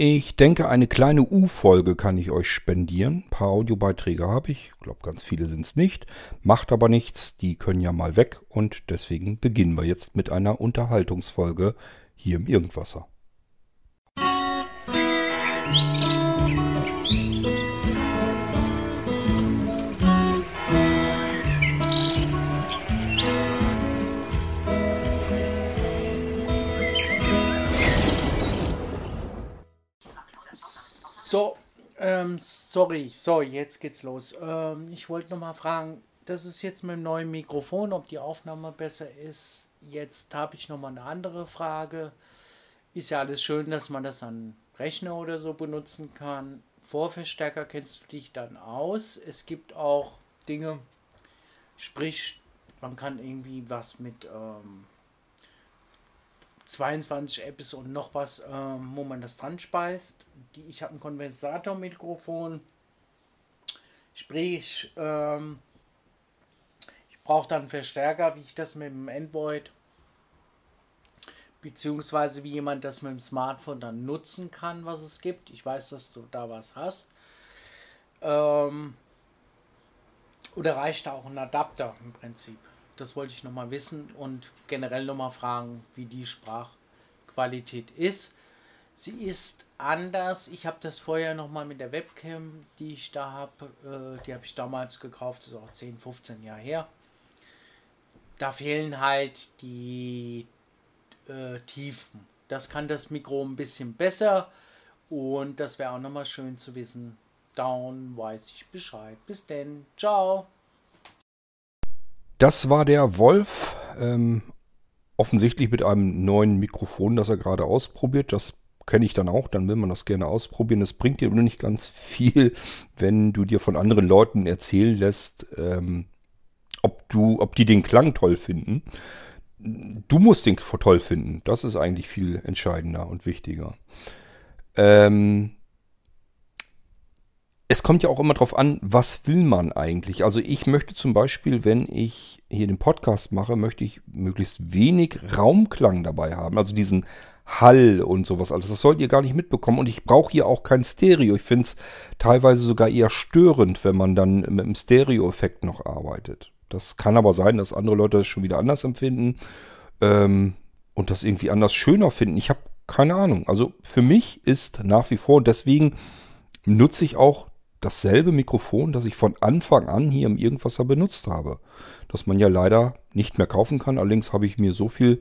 Ich denke, eine kleine U-Folge kann ich euch spendieren. Ein paar Audiobeiträge habe ich. Ich glaube, ganz viele sind es nicht. Macht aber nichts. Die können ja mal weg. Und deswegen beginnen wir jetzt mit einer Unterhaltungsfolge hier im Irgendwasser. So, ähm, sorry, so, jetzt geht's los. Ähm, ich wollte noch mal fragen, das ist jetzt mit dem neuen Mikrofon, ob die Aufnahme besser ist. Jetzt habe ich noch mal eine andere Frage. Ist ja alles schön, dass man das an Rechner oder so benutzen kann. Vorverstärker kennst du dich dann aus. Es gibt auch Dinge, sprich, man kann irgendwie was mit ähm, 22 Apps und noch was, ähm, wo man das dran speist. Die, ich habe ein Kondensatormikrofon. Sprich, ähm, ich brauche dann Verstärker, wie ich das mit dem Android beziehungsweise wie jemand das mit dem Smartphone dann nutzen kann, was es gibt. Ich weiß, dass du da was hast. Ähm, oder reicht da auch ein Adapter im Prinzip? Das wollte ich nochmal wissen und generell nochmal fragen, wie die Sprachqualität ist. Sie ist anders. Ich habe das vorher nochmal mit der Webcam, die ich da habe, äh, die habe ich damals gekauft, das ist auch 10, 15 Jahre her. Da fehlen halt die äh, Tiefen. Das kann das Mikro ein bisschen besser und das wäre auch nochmal schön zu wissen. Down weiß ich Bescheid. Bis denn. Ciao. Das war der Wolf. Ähm, offensichtlich mit einem neuen Mikrofon, das er gerade ausprobiert. Das kenne ich dann auch. Dann will man das gerne ausprobieren. Es bringt dir nur nicht ganz viel, wenn du dir von anderen Leuten erzählen lässt, ähm, ob du, ob die den Klang toll finden. Du musst den toll finden. Das ist eigentlich viel entscheidender und wichtiger. Ähm, es kommt ja auch immer darauf an, was will man eigentlich. Also ich möchte zum Beispiel, wenn ich hier den Podcast mache, möchte ich möglichst wenig Raumklang dabei haben. Also diesen Hall und sowas alles. Das sollt ihr gar nicht mitbekommen. Und ich brauche hier auch kein Stereo. Ich finde es teilweise sogar eher störend, wenn man dann mit einem Stereo-Effekt noch arbeitet. Das kann aber sein, dass andere Leute das schon wieder anders empfinden ähm, und das irgendwie anders schöner finden. Ich habe keine Ahnung. Also für mich ist nach wie vor, deswegen nutze ich auch dasselbe Mikrofon, das ich von Anfang an hier im Irgendwasser benutzt habe. Das man ja leider nicht mehr kaufen kann. Allerdings habe ich mir so viel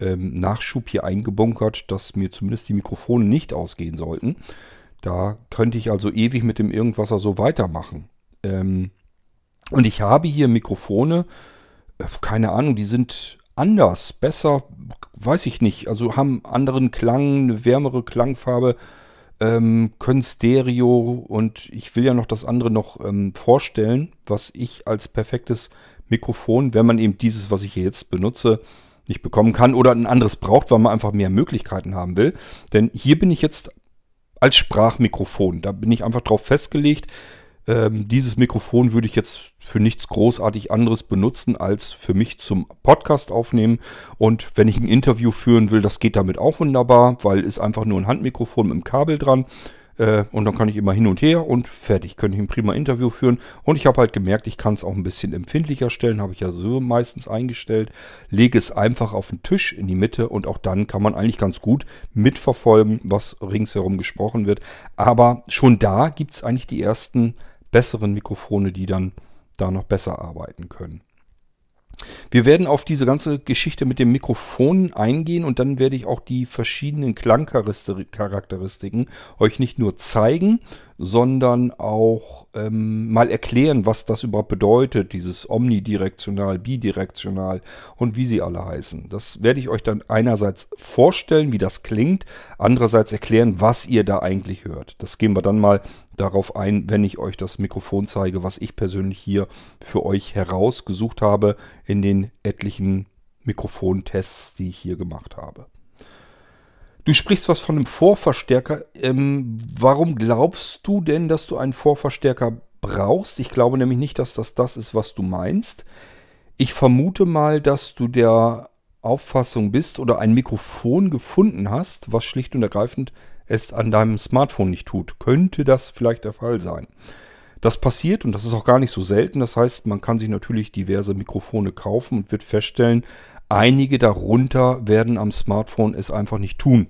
ähm, Nachschub hier eingebunkert, dass mir zumindest die Mikrofone nicht ausgehen sollten. Da könnte ich also ewig mit dem Irgendwasser so weitermachen. Ähm, und ich habe hier Mikrofone, äh, keine Ahnung, die sind anders, besser, weiß ich nicht. Also haben anderen Klang, eine wärmere Klangfarbe ähm, können Stereo und ich will ja noch das andere noch ähm, vorstellen, was ich als perfektes Mikrofon, wenn man eben dieses, was ich hier jetzt benutze, nicht bekommen kann oder ein anderes braucht, weil man einfach mehr Möglichkeiten haben will. Denn hier bin ich jetzt als Sprachmikrofon. Da bin ich einfach drauf festgelegt. Ähm, dieses Mikrofon würde ich jetzt für nichts großartig anderes benutzen als für mich zum Podcast aufnehmen. Und wenn ich ein Interview führen will, das geht damit auch wunderbar, weil ist einfach nur ein Handmikrofon mit einem Kabel dran. Äh, und dann kann ich immer hin und her und fertig. Könnte ich ein prima Interview führen. Und ich habe halt gemerkt, ich kann es auch ein bisschen empfindlicher stellen. Habe ich ja so meistens eingestellt. Lege es einfach auf den Tisch in die Mitte und auch dann kann man eigentlich ganz gut mitverfolgen, was ringsherum gesprochen wird. Aber schon da gibt es eigentlich die ersten besseren Mikrofone, die dann da noch besser arbeiten können. Wir werden auf diese ganze Geschichte mit dem Mikrofon eingehen und dann werde ich auch die verschiedenen Klangcharakteristiken euch nicht nur zeigen, sondern auch ähm, mal erklären, was das überhaupt bedeutet, dieses omnidirektional, bidirektional und wie sie alle heißen. Das werde ich euch dann einerseits vorstellen, wie das klingt, andererseits erklären, was ihr da eigentlich hört. Das gehen wir dann mal darauf ein, wenn ich euch das Mikrofon zeige, was ich persönlich hier für euch herausgesucht habe in den etlichen Mikrofontests, die ich hier gemacht habe. Du sprichst was von einem Vorverstärker. Ähm, warum glaubst du denn, dass du einen Vorverstärker brauchst? Ich glaube nämlich nicht, dass das das ist, was du meinst. Ich vermute mal, dass du der Auffassung bist oder ein Mikrofon gefunden hast, was schlicht und ergreifend es an deinem Smartphone nicht tut. Könnte das vielleicht der Fall sein. Das passiert und das ist auch gar nicht so selten. Das heißt, man kann sich natürlich diverse Mikrofone kaufen und wird feststellen, einige darunter werden am Smartphone es einfach nicht tun.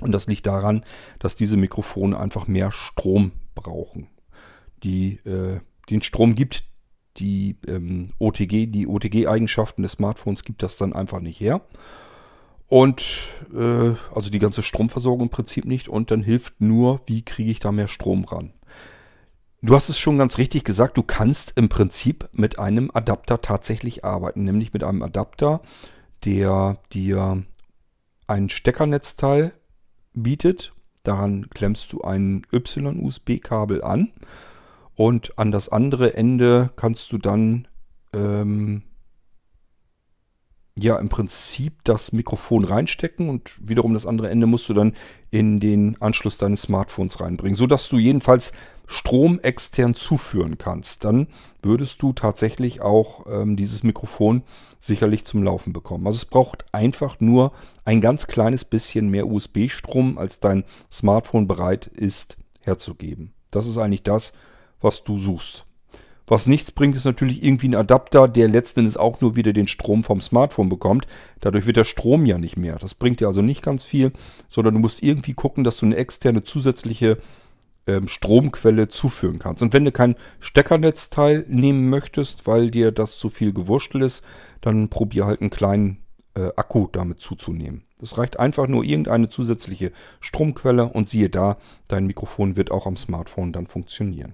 Und das liegt daran, dass diese Mikrofone einfach mehr Strom brauchen. Die, äh, den Strom gibt die ähm, OTG, die OTG-Eigenschaften des Smartphones gibt das dann einfach nicht her. Und äh, also die ganze Stromversorgung im Prinzip nicht. Und dann hilft nur, wie kriege ich da mehr Strom ran. Du hast es schon ganz richtig gesagt, du kannst im Prinzip mit einem Adapter tatsächlich arbeiten, nämlich mit einem Adapter, der dir ein Steckernetzteil bietet. Daran klemmst du ein Y-USB-Kabel an und an das andere Ende kannst du dann ähm, ja im Prinzip das Mikrofon reinstecken und wiederum das andere Ende musst du dann in den Anschluss deines Smartphones reinbringen, sodass du jedenfalls Strom extern zuführen kannst. Dann würdest du tatsächlich auch ähm, dieses Mikrofon sicherlich zum Laufen bekommen. Also es braucht einfach nur ein ganz kleines bisschen mehr USB-Strom, als dein Smartphone bereit ist herzugeben. Das ist eigentlich das, was du suchst. Was nichts bringt, ist natürlich irgendwie ein Adapter, der letzten Endes auch nur wieder den Strom vom Smartphone bekommt. Dadurch wird der Strom ja nicht mehr. Das bringt dir also nicht ganz viel, sondern du musst irgendwie gucken, dass du eine externe zusätzliche ähm, Stromquelle zuführen kannst. Und wenn du kein Steckernetzteil nehmen möchtest, weil dir das zu viel gewurschtelt ist, dann probier halt einen kleinen äh, Akku damit zuzunehmen. Es reicht einfach nur irgendeine zusätzliche Stromquelle und siehe da, dein Mikrofon wird auch am Smartphone dann funktionieren.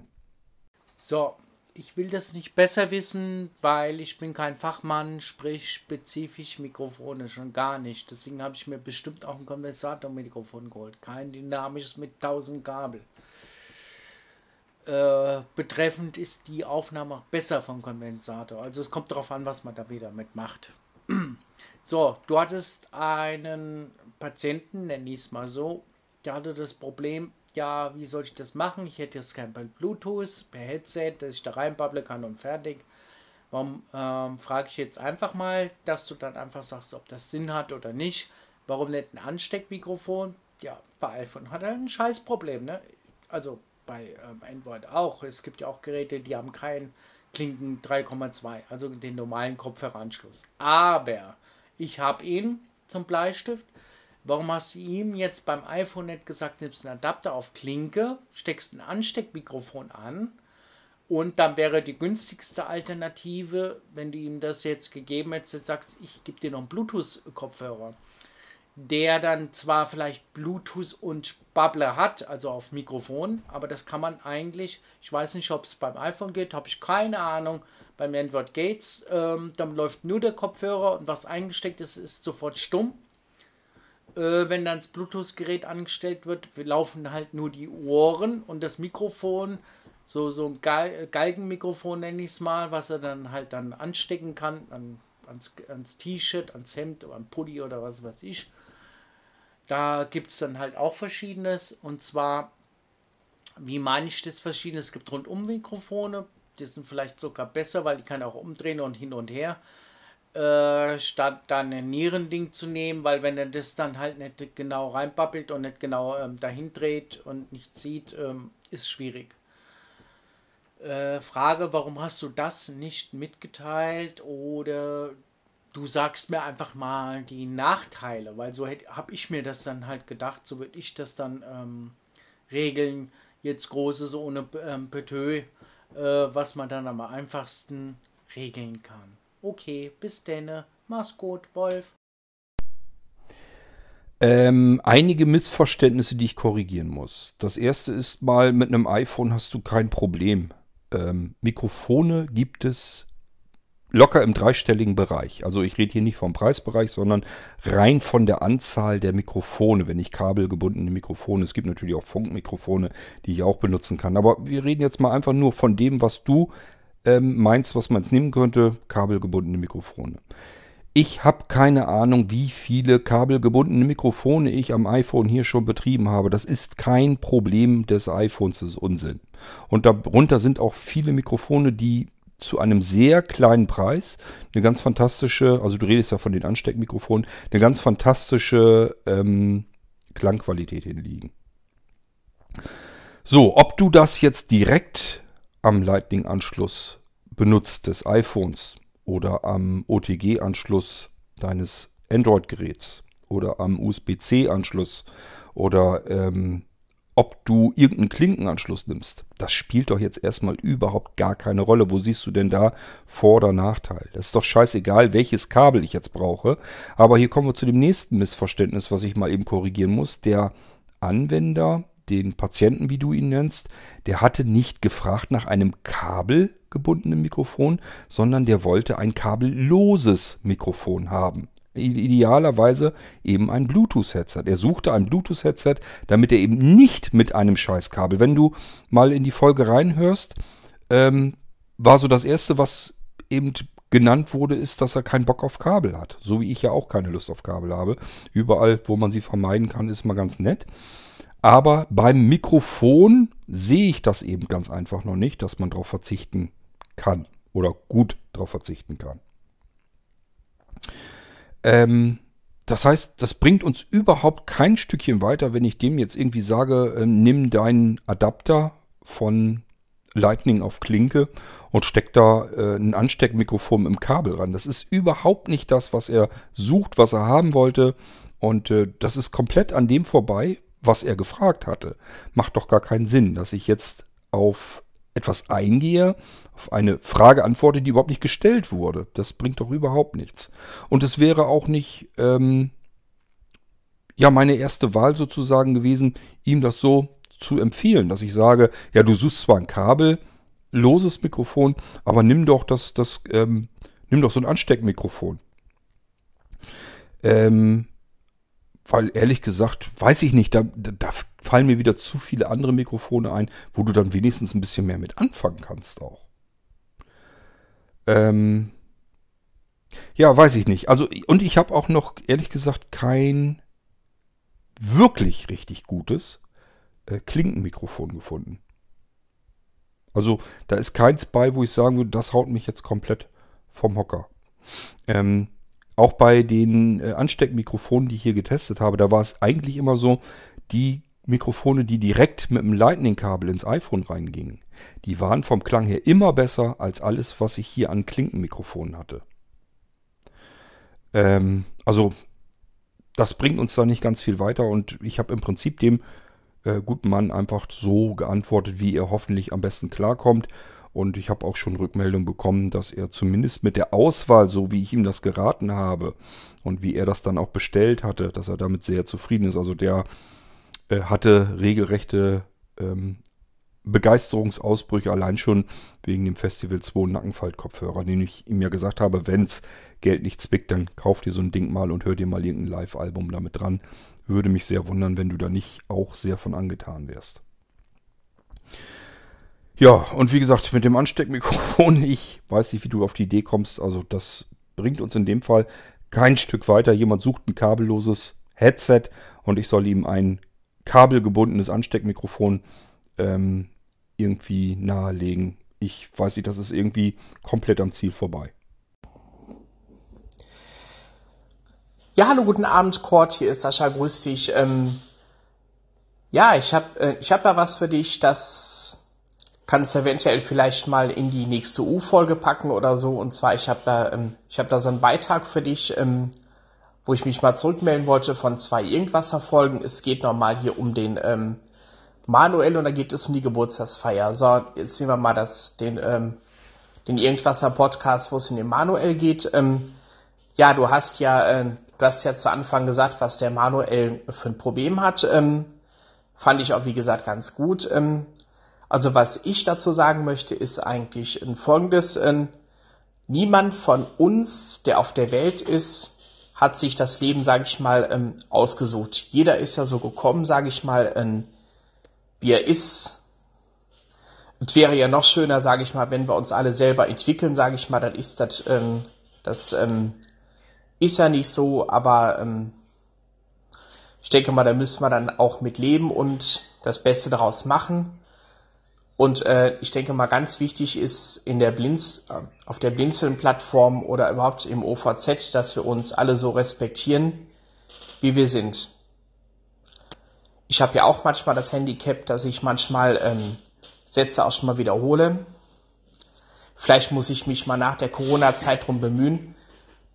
So, ich will das nicht besser wissen, weil ich bin kein Fachmann, sprich spezifisch Mikrofone schon gar nicht. Deswegen habe ich mir bestimmt auch ein Kondensatormikrofon geholt. Kein dynamisches mit 1000 Kabel. Äh, betreffend ist die Aufnahme auch besser vom Kondensator. Also es kommt darauf an, was man da wieder mitmacht. so, du hattest einen Patienten, nenne ich es mal so, der hatte das Problem, ja, wie soll ich das machen? Ich hätte jetzt kein Bluetooth, per Headset, dass ich da reinbubble kann und fertig. Warum ähm, frage ich jetzt einfach mal, dass du dann einfach sagst, ob das Sinn hat oder nicht. Warum nicht ein Ansteckmikrofon? Ja, bei iPhone hat er ein scheiß Problem, ne? Also bei ähm, Android auch. Es gibt ja auch Geräte, die haben keinen Klinken 3,2, also den normalen Kopfhöreranschluss. Aber ich habe ihn zum Bleistift Warum hast du ihm jetzt beim iPhone nicht gesagt, nimmst einen Adapter auf Klinke, steckst ein Ansteckmikrofon an und dann wäre die günstigste Alternative, wenn du ihm das jetzt gegeben hättest, sagst, ich gebe dir noch einen Bluetooth-Kopfhörer, der dann zwar vielleicht Bluetooth und Bubbler hat, also auf Mikrofon, aber das kann man eigentlich, ich weiß nicht, ob es beim iPhone geht, habe ich keine Ahnung, beim Android Gates, ähm, dann läuft nur der Kopfhörer und was eingesteckt ist, ist sofort stumm äh, wenn dann das Bluetooth-Gerät angestellt wird, laufen halt nur die Ohren und das Mikrofon, so, so ein Gal Galgenmikrofon nenne ich es mal, was er dann halt dann anstecken kann, an, ans, ans T-Shirt, ans Hemd, am Pulli oder was weiß ich. Da gibt es dann halt auch verschiedenes und zwar, wie meine ich das verschiedenes? Es gibt Rundum-Mikrofone, die sind vielleicht sogar besser, weil die kann auch umdrehen und hin und her äh, statt dann ein Nierending zu nehmen, weil wenn er das dann halt nicht genau reinbabbelt und nicht genau ähm, dahin dreht und nicht sieht, ähm, ist schwierig. Äh, Frage, warum hast du das nicht mitgeteilt oder du sagst mir einfach mal die Nachteile, weil so habe ich mir das dann halt gedacht, so würde ich das dann ähm, regeln, jetzt großes ohne ähm, Petö, äh, was man dann am einfachsten regeln kann. Okay, bis denne. Mach's gut, Wolf. Ähm, einige Missverständnisse, die ich korrigieren muss. Das erste ist mal, mit einem iPhone hast du kein Problem. Ähm, Mikrofone gibt es locker im dreistelligen Bereich. Also ich rede hier nicht vom Preisbereich, sondern rein von der Anzahl der Mikrofone, wenn ich kabelgebundene Mikrofone. Es gibt natürlich auch Funkmikrofone, die ich auch benutzen kann. Aber wir reden jetzt mal einfach nur von dem, was du ähm, meins, was man jetzt nehmen könnte, kabelgebundene Mikrofone. Ich habe keine Ahnung, wie viele kabelgebundene Mikrofone ich am iPhone hier schon betrieben habe. Das ist kein Problem des iPhones, das ist Unsinn. Und darunter sind auch viele Mikrofone, die zu einem sehr kleinen Preis eine ganz fantastische, also du redest ja von den Ansteckmikrofonen, eine ganz fantastische ähm, Klangqualität hinliegen. So, ob du das jetzt direkt am Lightning-Anschluss benutzt des iPhones oder am OTG-Anschluss deines Android-Geräts oder am USB-C-Anschluss oder ähm, ob du irgendeinen Klinkenanschluss nimmst, das spielt doch jetzt erstmal überhaupt gar keine Rolle. Wo siehst du denn da Vor- oder Nachteil? Das ist doch scheißegal, welches Kabel ich jetzt brauche. Aber hier kommen wir zu dem nächsten Missverständnis, was ich mal eben korrigieren muss. Der Anwender, den Patienten, wie du ihn nennst, der hatte nicht gefragt nach einem kabelgebundenen Mikrofon, sondern der wollte ein kabelloses Mikrofon haben idealerweise eben ein Bluetooth-Headset. Er suchte ein Bluetooth-Headset, damit er eben nicht mit einem Scheißkabel, wenn du mal in die Folge reinhörst, ähm, war so das Erste, was eben genannt wurde, ist, dass er keinen Bock auf Kabel hat. So wie ich ja auch keine Lust auf Kabel habe. Überall, wo man sie vermeiden kann, ist mal ganz nett. Aber beim Mikrofon sehe ich das eben ganz einfach noch nicht, dass man darauf verzichten kann oder gut darauf verzichten kann. Ähm, das heißt, das bringt uns überhaupt kein Stückchen weiter, wenn ich dem jetzt irgendwie sage, äh, nimm deinen Adapter von Lightning auf Klinke und steck da äh, ein Ansteckmikrofon im Kabel ran. Das ist überhaupt nicht das, was er sucht, was er haben wollte. Und äh, das ist komplett an dem vorbei, was er gefragt hatte. Macht doch gar keinen Sinn, dass ich jetzt auf etwas eingehe, auf eine Frage antworte, die überhaupt nicht gestellt wurde. Das bringt doch überhaupt nichts. Und es wäre auch nicht, ähm, ja, meine erste Wahl sozusagen gewesen, ihm das so zu empfehlen, dass ich sage, ja, du suchst zwar ein Kabel, loses Mikrofon, aber nimm doch das, das, ähm, nimm doch so ein Ansteckmikrofon. Ähm, weil ehrlich gesagt, weiß ich nicht, da, da, fallen mir wieder zu viele andere Mikrofone ein, wo du dann wenigstens ein bisschen mehr mit anfangen kannst auch. Ähm, ja, weiß ich nicht. Also, und ich habe auch noch, ehrlich gesagt, kein wirklich richtig gutes äh, Klinkenmikrofon gefunden. Also, da ist keins bei, wo ich sagen würde, das haut mich jetzt komplett vom Hocker. Ähm, auch bei den äh, Ansteckmikrofonen, die ich hier getestet habe, da war es eigentlich immer so, die Mikrofone, die direkt mit dem Lightning-Kabel ins iPhone reingingen, die waren vom Klang her immer besser als alles, was ich hier an Klinkenmikrofonen hatte. Ähm, also, das bringt uns da nicht ganz viel weiter und ich habe im Prinzip dem äh, guten Mann einfach so geantwortet, wie er hoffentlich am besten klarkommt. Und ich habe auch schon Rückmeldung bekommen, dass er zumindest mit der Auswahl, so wie ich ihm das geraten habe und wie er das dann auch bestellt hatte, dass er damit sehr zufrieden ist. Also der äh, hatte regelrechte ähm, Begeisterungsausbrüche allein schon wegen dem Festival 2 Nackenfaltkopfhörer, den ich ihm ja gesagt habe, wenn's Geld nicht zwickt, dann kauf dir so ein Ding mal und hör dir mal irgendein Live-Album damit dran. Würde mich sehr wundern, wenn du da nicht auch sehr von angetan wärst. Ja, und wie gesagt, mit dem Ansteckmikrofon, ich weiß nicht, wie du auf die Idee kommst. Also das bringt uns in dem Fall kein Stück weiter. Jemand sucht ein kabelloses Headset und ich soll ihm ein kabelgebundenes Ansteckmikrofon ähm, irgendwie nahelegen. Ich weiß nicht, das ist irgendwie komplett am Ziel vorbei. Ja, hallo, guten Abend, Kurt. Hier ist Sascha, grüß dich. Ähm, ja, ich habe äh, ich hab da was für dich, das kannst du eventuell vielleicht mal in die nächste U-Folge packen oder so. Und zwar, ich habe da, ähm, ich habe da so einen Beitrag für dich, ähm, wo ich mich mal zurückmelden wollte von zwei Irgendwasser-Folgen. Es geht nochmal hier um den ähm, Manuel und da geht es um die Geburtstagsfeier. So, jetzt nehmen wir mal das, den, ähm, den Irgendwasser-Podcast, wo es in den Manuel geht. Ähm, ja, du hast ja, äh, du hast ja zu Anfang gesagt, was der Manuel für ein Problem hat. Ähm, fand ich auch, wie gesagt, ganz gut. Ähm, also was ich dazu sagen möchte, ist eigentlich folgendes. Ähm, niemand von uns, der auf der Welt ist, hat sich das Leben, sage ich mal, ähm, ausgesucht. Jeder ist ja so gekommen, sage ich mal, ähm, wie er ist. Es wäre ja noch schöner, sage ich mal, wenn wir uns alle selber entwickeln, sage ich mal, dann ist das, ähm, das ist ja nicht so, aber ich denke mal, da müssen wir dann auch mit leben und das Beste daraus machen. Und äh, ich denke mal, ganz wichtig ist in der Blinz, äh, auf der Blinzeln-Plattform oder überhaupt im OVZ, dass wir uns alle so respektieren, wie wir sind. ich habe ja auch manchmal das Handicap, dass ich manchmal ähm, Sätze auch schon mal wiederhole. Vielleicht muss ich mich mal nach der Corona-Zeit drum bemühen,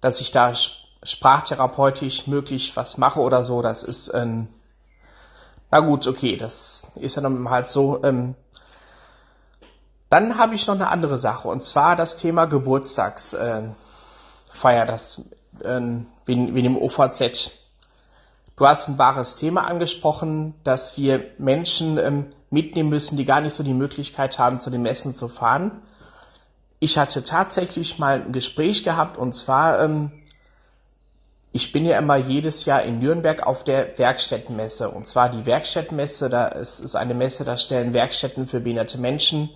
dass ich da sprachtherapeutisch möglich was mache oder so. Das ist, ähm, na gut, okay, das ist ja dann halt so. Ähm, dann habe ich noch eine andere Sache und zwar das Thema Geburtstagsfeier, äh, das äh, wie, wie dem OVZ. Du hast ein wahres Thema angesprochen, dass wir Menschen ähm, mitnehmen müssen, die gar nicht so die Möglichkeit haben, zu den Messen zu fahren. Ich hatte tatsächlich mal ein Gespräch gehabt und zwar, ähm, ich bin ja immer jedes Jahr in Nürnberg auf der Werkstättenmesse und zwar die Werkstättenmesse, da ist, ist eine Messe, da stellen Werkstätten für behinderte Menschen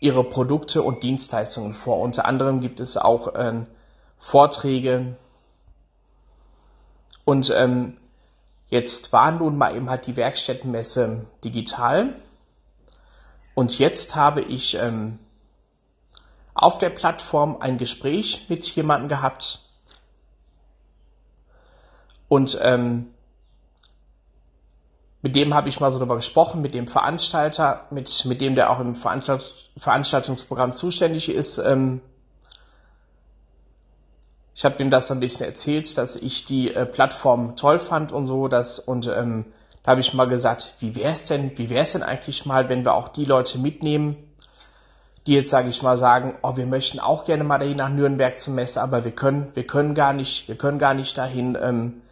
ihre Produkte und Dienstleistungen vor. Unter anderem gibt es auch äh, Vorträge. Und ähm, jetzt war nun mal eben halt die Werkstättenmesse digital. Und jetzt habe ich ähm, auf der Plattform ein Gespräch mit jemandem gehabt. Und ähm, mit dem habe ich mal so darüber gesprochen, mit dem Veranstalter, mit, mit dem der auch im Veranstalt Veranstaltungsprogramm zuständig ist. Ähm, ich habe ihm das ein bisschen erzählt, dass ich die äh, Plattform toll fand und so, dass, und ähm, da habe ich mal gesagt, wie wäre es denn, wie wäre es denn eigentlich mal, wenn wir auch die Leute mitnehmen, die jetzt, sage ich mal, sagen, oh, wir möchten auch gerne mal dahin nach Nürnberg zum Messe, aber wir können, wir können gar nicht, wir können gar nicht dahin. Ähm,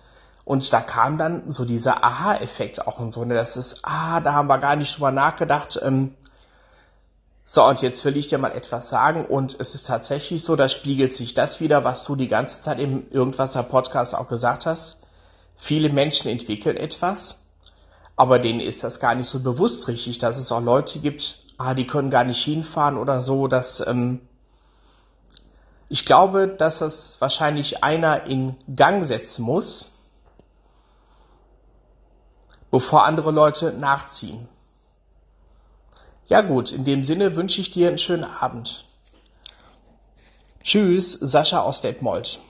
und da kam dann so dieser Aha-Effekt auch und so, ne? Das ist, ah, da haben wir gar nicht drüber nachgedacht. Ähm, so, und jetzt will ich dir mal etwas sagen und es ist tatsächlich so, da spiegelt sich das wieder, was du die ganze Zeit im Irgendwaser Podcast auch gesagt hast. Viele Menschen entwickeln etwas, aber denen ist das gar nicht so bewusst richtig, dass es auch Leute gibt, ah, die können gar nicht hinfahren oder so, dass, ähm, ich glaube, dass das wahrscheinlich einer in Gang setzen muss, bevor andere Leute nachziehen. Ja gut, in dem Sinne wünsche ich dir einen schönen Abend. Tschüss, Sascha aus Detmold.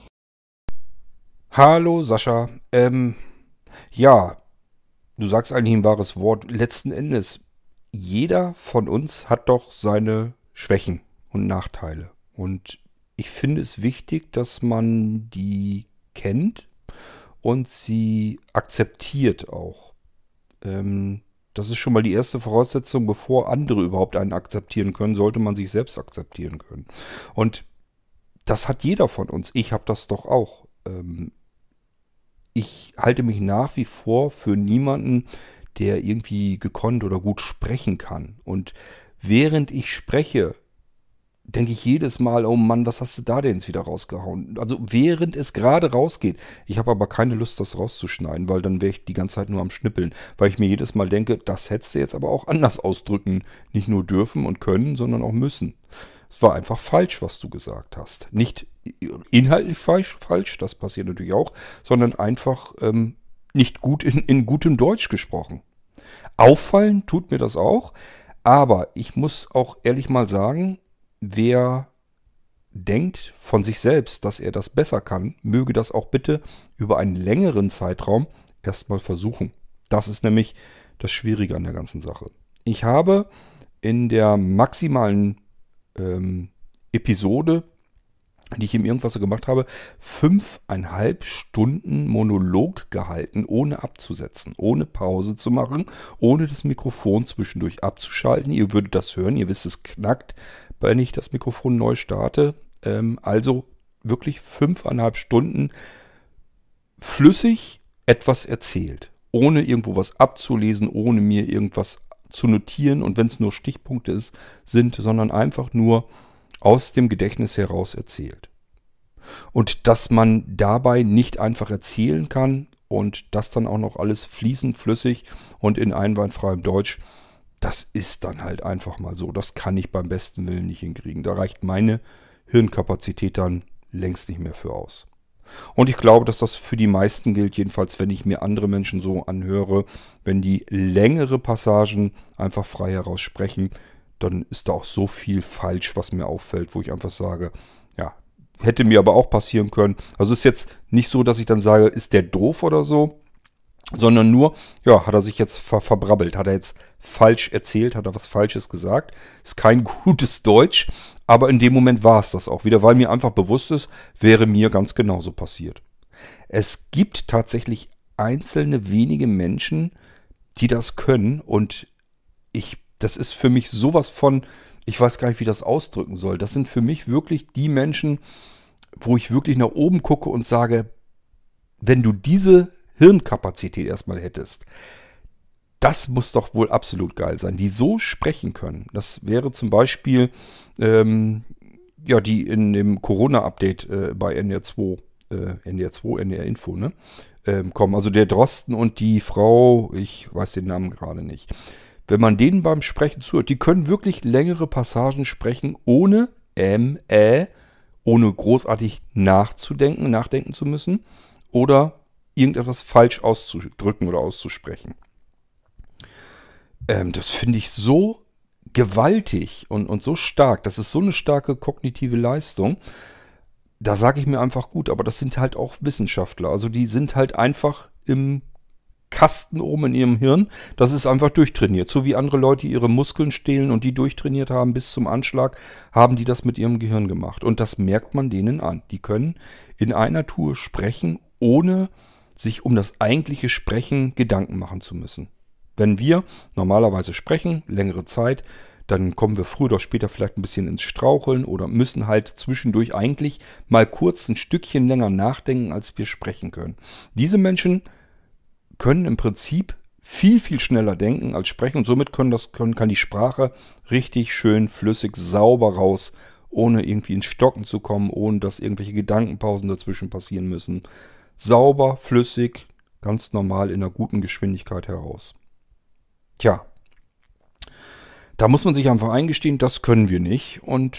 Hallo Sascha. Ähm, ja, du sagst eigentlich ein wahres Wort. Letzten Endes, jeder von uns hat doch seine Schwächen und Nachteile. Und ich finde es wichtig, dass man die kennt und sie akzeptiert auch. Ähm, das ist schon mal die erste Voraussetzung, bevor andere überhaupt einen akzeptieren können, sollte man sich selbst akzeptieren können. Und das hat jeder von uns. Ich habe das doch auch. Ähm, ich halte mich nach wie vor für niemanden, der irgendwie gekonnt oder gut sprechen kann. Und während ich spreche, denke ich jedes Mal, oh Mann, was hast du da denn jetzt wieder rausgehauen? Also während es gerade rausgeht. Ich habe aber keine Lust, das rauszuschneiden, weil dann wäre ich die ganze Zeit nur am Schnippeln. Weil ich mir jedes Mal denke, das hättest du jetzt aber auch anders ausdrücken. Nicht nur dürfen und können, sondern auch müssen. Es war einfach falsch, was du gesagt hast. Nicht inhaltlich falsch, falsch, das passiert natürlich auch, sondern einfach ähm, nicht gut in, in gutem Deutsch gesprochen. Auffallen tut mir das auch, aber ich muss auch ehrlich mal sagen, wer denkt von sich selbst, dass er das besser kann, möge das auch bitte über einen längeren Zeitraum erstmal versuchen. Das ist nämlich das Schwierige an der ganzen Sache. Ich habe in der maximalen ähm, Episode die ich im Irgendwas gemacht habe, fünfeinhalb Stunden Monolog gehalten, ohne abzusetzen, ohne Pause zu machen, ohne das Mikrofon zwischendurch abzuschalten. Ihr würdet das hören, ihr wisst, es knackt, wenn ich das Mikrofon neu starte. Ähm, also wirklich fünfeinhalb Stunden flüssig etwas erzählt, ohne irgendwo was abzulesen, ohne mir irgendwas zu notieren und wenn es nur Stichpunkte ist, sind, sondern einfach nur aus dem Gedächtnis heraus erzählt. Und dass man dabei nicht einfach erzählen kann und das dann auch noch alles fließend, flüssig und in einwandfreiem Deutsch, das ist dann halt einfach mal so. Das kann ich beim besten Willen nicht hinkriegen. Da reicht meine Hirnkapazität dann längst nicht mehr für aus. Und ich glaube, dass das für die meisten gilt, jedenfalls wenn ich mir andere Menschen so anhöre, wenn die längere Passagen einfach frei heraus sprechen, dann ist da auch so viel falsch, was mir auffällt, wo ich einfach sage, ja, hätte mir aber auch passieren können. Also ist jetzt nicht so, dass ich dann sage, ist der doof oder so, sondern nur, ja, hat er sich jetzt ver verbrabbelt, hat er jetzt falsch erzählt, hat er was Falsches gesagt. Ist kein gutes Deutsch, aber in dem Moment war es das auch wieder, weil mir einfach bewusst ist, wäre mir ganz genauso passiert. Es gibt tatsächlich einzelne wenige Menschen, die das können und ich, das ist für mich sowas von, ich weiß gar nicht, wie das ausdrücken soll. Das sind für mich wirklich die Menschen, wo ich wirklich nach oben gucke und sage, wenn du diese Hirnkapazität erstmal hättest, das muss doch wohl absolut geil sein, die so sprechen können. Das wäre zum Beispiel, ähm, ja, die in dem Corona-Update äh, bei NDR 2, äh, NDR 2, NDR Info, ne, ähm, kommen. Also der Drosten und die Frau, ich weiß den Namen gerade nicht. Wenn man denen beim Sprechen zuhört, die können wirklich längere Passagen sprechen, ohne ähm, äh, ohne großartig nachzudenken, nachdenken zu müssen oder irgendetwas falsch auszudrücken oder auszusprechen. Ähm, das finde ich so gewaltig und, und so stark. Das ist so eine starke kognitive Leistung. Da sage ich mir einfach gut, aber das sind halt auch Wissenschaftler. Also die sind halt einfach im Kasten oben in ihrem Hirn. Das ist einfach durchtrainiert. So wie andere Leute ihre Muskeln stehlen und die durchtrainiert haben bis zum Anschlag, haben die das mit ihrem Gehirn gemacht. Und das merkt man denen an. Die können in einer Tour sprechen, ohne sich um das eigentliche Sprechen Gedanken machen zu müssen. Wenn wir normalerweise sprechen, längere Zeit, dann kommen wir früher oder später vielleicht ein bisschen ins Straucheln oder müssen halt zwischendurch eigentlich mal kurz ein Stückchen länger nachdenken, als wir sprechen können. Diese Menschen können im Prinzip viel, viel schneller denken als sprechen und somit können das, können, kann die Sprache richtig schön flüssig, sauber raus, ohne irgendwie ins Stocken zu kommen, ohne dass irgendwelche Gedankenpausen dazwischen passieren müssen sauber, flüssig, ganz normal in einer guten Geschwindigkeit heraus. Tja, da muss man sich einfach eingestehen, das können wir nicht. Und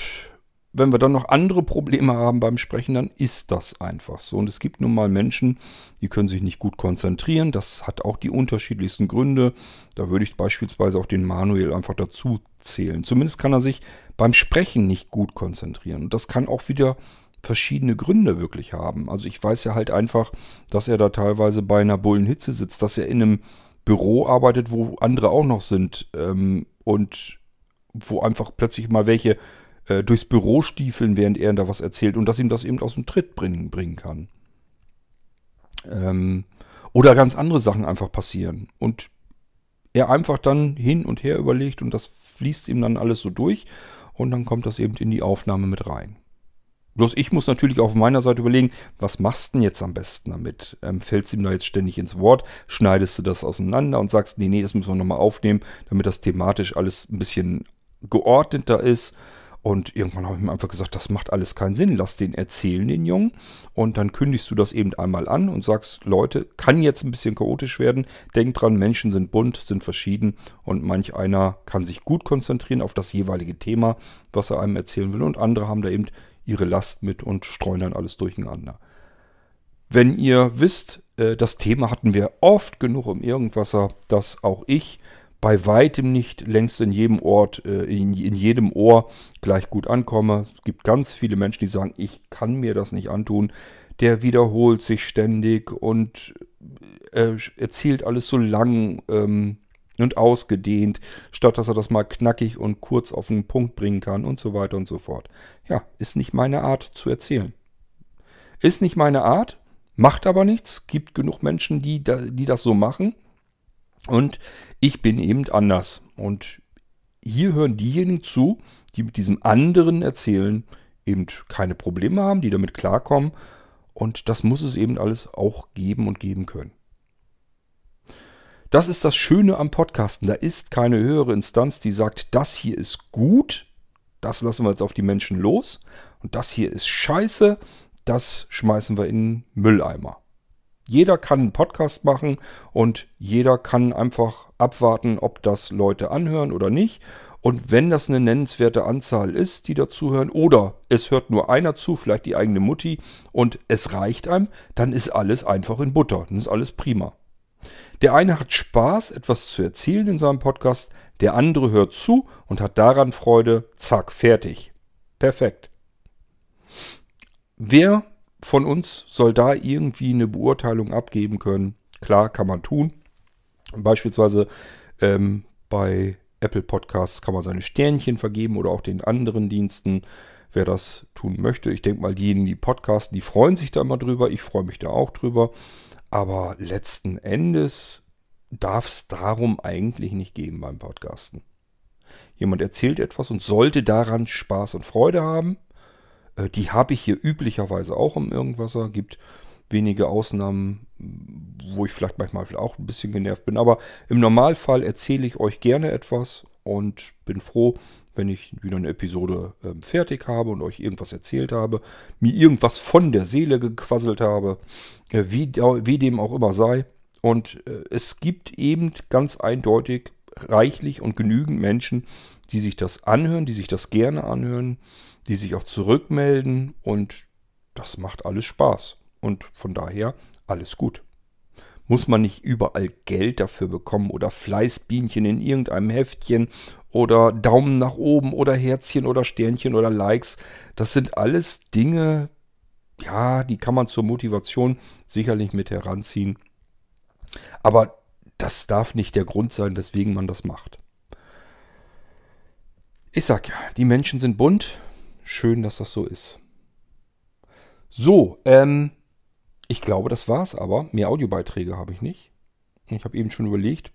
wenn wir dann noch andere Probleme haben beim Sprechen, dann ist das einfach so. Und es gibt nun mal Menschen, die können sich nicht gut konzentrieren. Das hat auch die unterschiedlichsten Gründe. Da würde ich beispielsweise auch den Manuel einfach dazu zählen. Zumindest kann er sich beim Sprechen nicht gut konzentrieren. Und das kann auch wieder verschiedene Gründe wirklich haben. Also ich weiß ja halt einfach, dass er da teilweise bei einer Bullenhitze sitzt, dass er in einem Büro arbeitet, wo andere auch noch sind ähm, und wo einfach plötzlich mal welche äh, durchs Büro stiefeln, während er da was erzählt und dass ihm das eben aus dem Tritt bringen, bringen kann. Ähm, oder ganz andere Sachen einfach passieren und er einfach dann hin und her überlegt und das fließt ihm dann alles so durch und dann kommt das eben in die Aufnahme mit rein. Bloß ich muss natürlich auf meiner Seite überlegen, was machst du denn jetzt am besten damit? Ähm, fällst ihm da jetzt ständig ins Wort? Schneidest du das auseinander und sagst, nee, nee, das müssen wir nochmal aufnehmen, damit das thematisch alles ein bisschen geordneter ist? Und irgendwann habe ich mir einfach gesagt, das macht alles keinen Sinn. Lass den erzählen, den Jungen. Und dann kündigst du das eben einmal an und sagst, Leute, kann jetzt ein bisschen chaotisch werden. Denkt dran, Menschen sind bunt, sind verschieden und manch einer kann sich gut konzentrieren auf das jeweilige Thema, was er einem erzählen will. Und andere haben da eben ihre Last mit und streuen dann alles durcheinander. Wenn ihr wisst, äh, das Thema hatten wir oft genug im Irgendwasser, dass auch ich bei weitem nicht längst in jedem Ort, äh, in, jedem Ohr gleich gut ankomme. Es gibt ganz viele Menschen, die sagen, ich kann mir das nicht antun. Der wiederholt sich ständig und äh, erzählt alles so lang. Ähm, und ausgedehnt, statt dass er das mal knackig und kurz auf den Punkt bringen kann und so weiter und so fort. Ja, ist nicht meine Art zu erzählen. Ist nicht meine Art, macht aber nichts, gibt genug Menschen, die, die das so machen. Und ich bin eben anders. Und hier hören diejenigen zu, die mit diesem anderen Erzählen eben keine Probleme haben, die damit klarkommen. Und das muss es eben alles auch geben und geben können. Das ist das Schöne am Podcasten. Da ist keine höhere Instanz, die sagt, das hier ist gut, das lassen wir jetzt auf die Menschen los. Und das hier ist scheiße, das schmeißen wir in den Mülleimer. Jeder kann einen Podcast machen und jeder kann einfach abwarten, ob das Leute anhören oder nicht. Und wenn das eine nennenswerte Anzahl ist, die dazuhören, oder es hört nur einer zu, vielleicht die eigene Mutti, und es reicht einem, dann ist alles einfach in Butter. Dann ist alles prima. Der eine hat Spaß, etwas zu erzählen in seinem Podcast, der andere hört zu und hat daran Freude. Zack, fertig. Perfekt. Wer von uns soll da irgendwie eine Beurteilung abgeben können? Klar, kann man tun. Beispielsweise ähm, bei Apple Podcasts kann man seine Sternchen vergeben oder auch den anderen Diensten, wer das tun möchte. Ich denke mal, diejenigen, die podcasten, die freuen sich da immer drüber. Ich freue mich da auch drüber. Aber letzten Endes darf es darum eigentlich nicht gehen beim Podcasten. Jemand erzählt etwas und sollte daran Spaß und Freude haben. Äh, die habe ich hier üblicherweise auch im Irgendwasser. Gibt wenige Ausnahmen, wo ich vielleicht manchmal auch ein bisschen genervt bin. Aber im Normalfall erzähle ich euch gerne etwas und bin froh, wenn ich wieder eine Episode äh, fertig habe und euch irgendwas erzählt habe, mir irgendwas von der Seele gequasselt habe, äh, wie, wie, dem auch immer sei. Und äh, es gibt eben ganz eindeutig reichlich und genügend Menschen, die sich das anhören, die sich das gerne anhören, die sich auch zurückmelden und das macht alles Spaß. Und von daher alles gut. Muss man nicht überall Geld dafür bekommen oder Fleißbienchen in irgendeinem Heftchen oder Daumen nach oben oder Herzchen oder Sternchen oder Likes. Das sind alles Dinge, ja, die kann man zur Motivation sicherlich mit heranziehen. Aber das darf nicht der Grund sein, weswegen man das macht. Ich sag ja, die Menschen sind bunt. Schön, dass das so ist. So, ähm, ich glaube, das war's aber. Mehr Audiobeiträge habe ich nicht. Ich habe eben schon überlegt,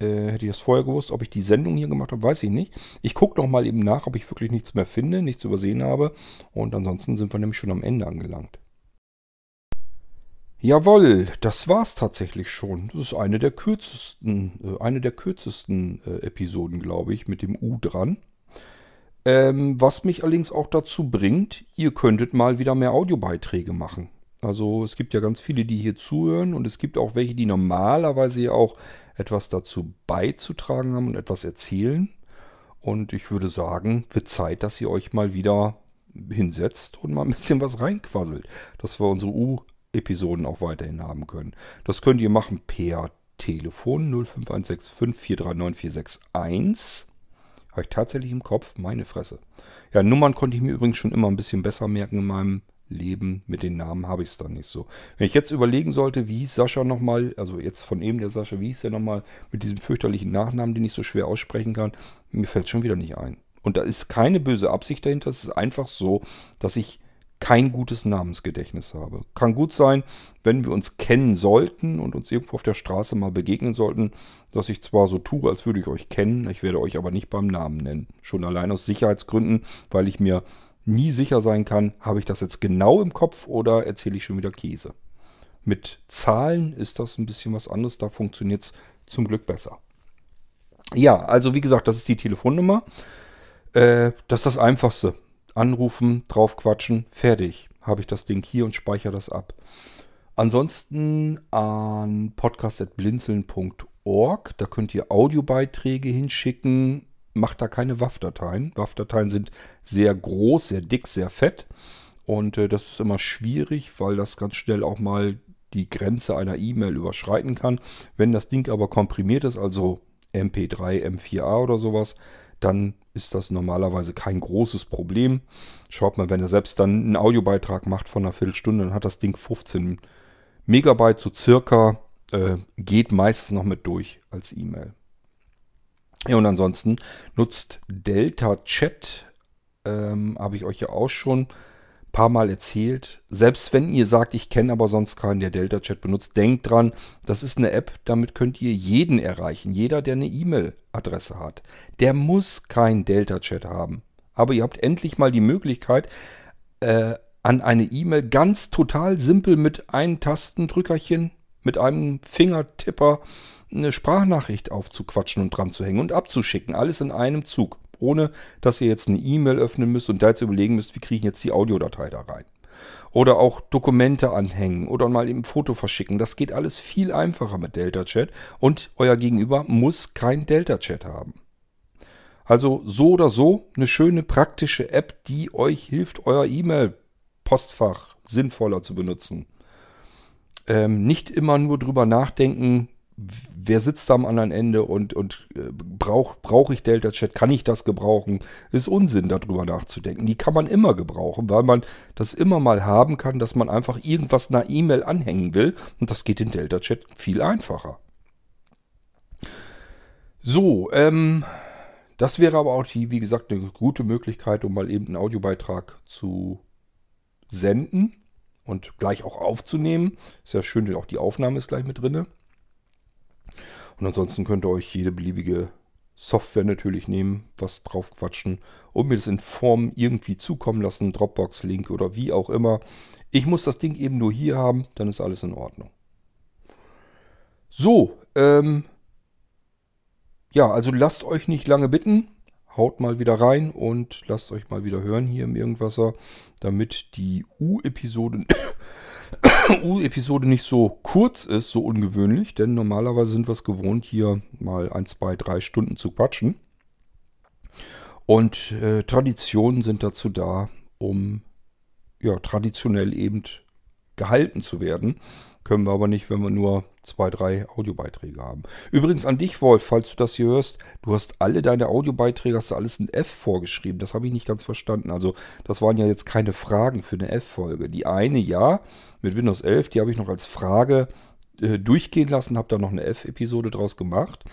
äh, hätte ich das vorher gewusst, ob ich die Sendung hier gemacht habe, weiß ich nicht. Ich gucke noch mal eben nach, ob ich wirklich nichts mehr finde, nichts übersehen habe. Und ansonsten sind wir nämlich schon am Ende angelangt. Jawohl, das war's tatsächlich schon. Das ist eine der kürzesten, äh, eine der kürzesten äh, Episoden, glaube ich, mit dem U dran. Ähm, was mich allerdings auch dazu bringt, ihr könntet mal wieder mehr Audiobeiträge machen. Also es gibt ja ganz viele, die hier zuhören und es gibt auch welche, die normalerweise ja auch etwas dazu beizutragen haben und etwas erzählen. Und ich würde sagen, wird Zeit, dass ihr euch mal wieder hinsetzt und mal ein bisschen was reinquasselt, dass wir unsere U-Episoden auch weiterhin haben können. Das könnt ihr machen per Telefon 05165 439 461. Habe ich tatsächlich im Kopf, meine Fresse. Ja, Nummern konnte ich mir übrigens schon immer ein bisschen besser merken in meinem Leben. Mit den Namen habe ich es dann nicht so. Wenn ich jetzt überlegen sollte, wie hieß Sascha nochmal, also jetzt von eben der Sascha, wie hieß der nochmal mit diesem fürchterlichen Nachnamen, den ich so schwer aussprechen kann, mir fällt es schon wieder nicht ein. Und da ist keine böse Absicht dahinter. Es ist einfach so, dass ich kein gutes Namensgedächtnis habe. Kann gut sein, wenn wir uns kennen sollten und uns irgendwo auf der Straße mal begegnen sollten, dass ich zwar so tue, als würde ich euch kennen, ich werde euch aber nicht beim Namen nennen. Schon allein aus Sicherheitsgründen, weil ich mir nie sicher sein kann, habe ich das jetzt genau im Kopf oder erzähle ich schon wieder Käse. Mit Zahlen ist das ein bisschen was anderes, da funktioniert es zum Glück besser. Ja, also wie gesagt, das ist die Telefonnummer. Äh, das ist das Einfachste. Anrufen, draufquatschen, fertig. Habe ich das Ding hier und speichere das ab. Ansonsten an podcast.blinzeln.org. Da könnt ihr Audiobeiträge hinschicken macht da keine WAV-Dateien. WAV-Dateien sind sehr groß, sehr dick, sehr fett. Und äh, das ist immer schwierig, weil das ganz schnell auch mal die Grenze einer E-Mail überschreiten kann. Wenn das Ding aber komprimiert ist, also MP3, M4A oder sowas, dann ist das normalerweise kein großes Problem. Schaut mal, wenn er selbst dann einen Audiobeitrag macht von einer Viertelstunde, dann hat das Ding 15 Megabyte, so circa, äh, geht meistens noch mit durch als E-Mail. Ja, und ansonsten nutzt Delta Chat, ähm, habe ich euch ja auch schon ein paar Mal erzählt. Selbst wenn ihr sagt, ich kenne aber sonst keinen, der Delta Chat benutzt, denkt dran, das ist eine App, damit könnt ihr jeden erreichen. Jeder, der eine E-Mail-Adresse hat. Der muss kein Delta Chat haben. Aber ihr habt endlich mal die Möglichkeit, äh, an eine E-Mail ganz total simpel mit einem Tastendrückerchen, mit einem Fingertipper eine Sprachnachricht aufzuquatschen und dran zu hängen und abzuschicken. Alles in einem Zug. Ohne dass ihr jetzt eine E-Mail öffnen müsst und da jetzt überlegen müsst, wie kriege ich jetzt die Audiodatei da rein. Oder auch Dokumente anhängen oder mal eben ein Foto verschicken. Das geht alles viel einfacher mit Delta Chat und euer Gegenüber muss kein Delta Chat haben. Also so oder so eine schöne praktische App, die euch hilft, euer E-Mail-Postfach sinnvoller zu benutzen. Ähm, nicht immer nur drüber nachdenken, wer sitzt da am anderen Ende und, und äh, brauche brauch ich Delta Chat? Kann ich das gebrauchen? Ist Unsinn, darüber nachzudenken. Die kann man immer gebrauchen, weil man das immer mal haben kann, dass man einfach irgendwas einer E-Mail anhängen will. Und das geht in Delta Chat viel einfacher. So, ähm, das wäre aber auch die, wie gesagt, eine gute Möglichkeit, um mal eben einen Audiobeitrag zu senden und gleich auch aufzunehmen. Ist ja schön, auch die Aufnahme ist gleich mit drin. Und ansonsten könnt ihr euch jede beliebige Software natürlich nehmen, was drauf quatschen und mir das in Form irgendwie zukommen lassen, Dropbox-Link oder wie auch immer. Ich muss das Ding eben nur hier haben, dann ist alles in Ordnung. So, ähm, ja, also lasst euch nicht lange bitten. Haut mal wieder rein und lasst euch mal wieder hören hier im Irgendwasser, damit die U-Episode U-Episode nicht so kurz ist, so ungewöhnlich, denn normalerweise sind wir es gewohnt, hier mal ein, zwei, drei Stunden zu quatschen. Und äh, Traditionen sind dazu da, um ja, traditionell eben gehalten zu werden. Können wir aber nicht, wenn wir nur zwei, drei Audiobeiträge haben. Übrigens an dich, Wolf, falls du das hier hörst, du hast alle deine Audiobeiträge, hast du alles in F vorgeschrieben. Das habe ich nicht ganz verstanden. Also das waren ja jetzt keine Fragen für eine F-Folge. Die eine ja, mit Windows 11, die habe ich noch als Frage äh, durchgehen lassen, habe da noch eine F-Episode draus gemacht.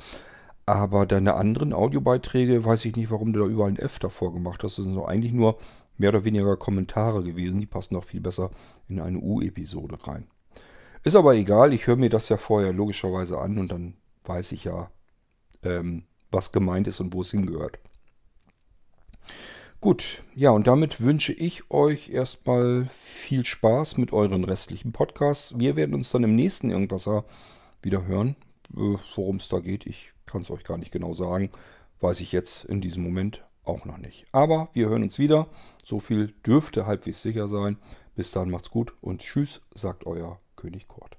Aber deine anderen Audiobeiträge, weiß ich nicht, warum du da überall ein F davor gemacht hast. Das sind so eigentlich nur mehr oder weniger Kommentare gewesen. Die passen auch viel besser in eine U-Episode rein. Ist aber egal, ich höre mir das ja vorher logischerweise an und dann weiß ich ja, ähm, was gemeint ist und wo es hingehört. Gut, ja, und damit wünsche ich euch erstmal viel Spaß mit euren restlichen Podcasts. Wir werden uns dann im nächsten Irgendwasser wieder hören. Äh, worum es da geht, ich kann es euch gar nicht genau sagen. Weiß ich jetzt in diesem Moment auch noch nicht. Aber wir hören uns wieder. So viel dürfte halbwegs sicher sein. Bis dann macht's gut und tschüss, sagt euer König Kort.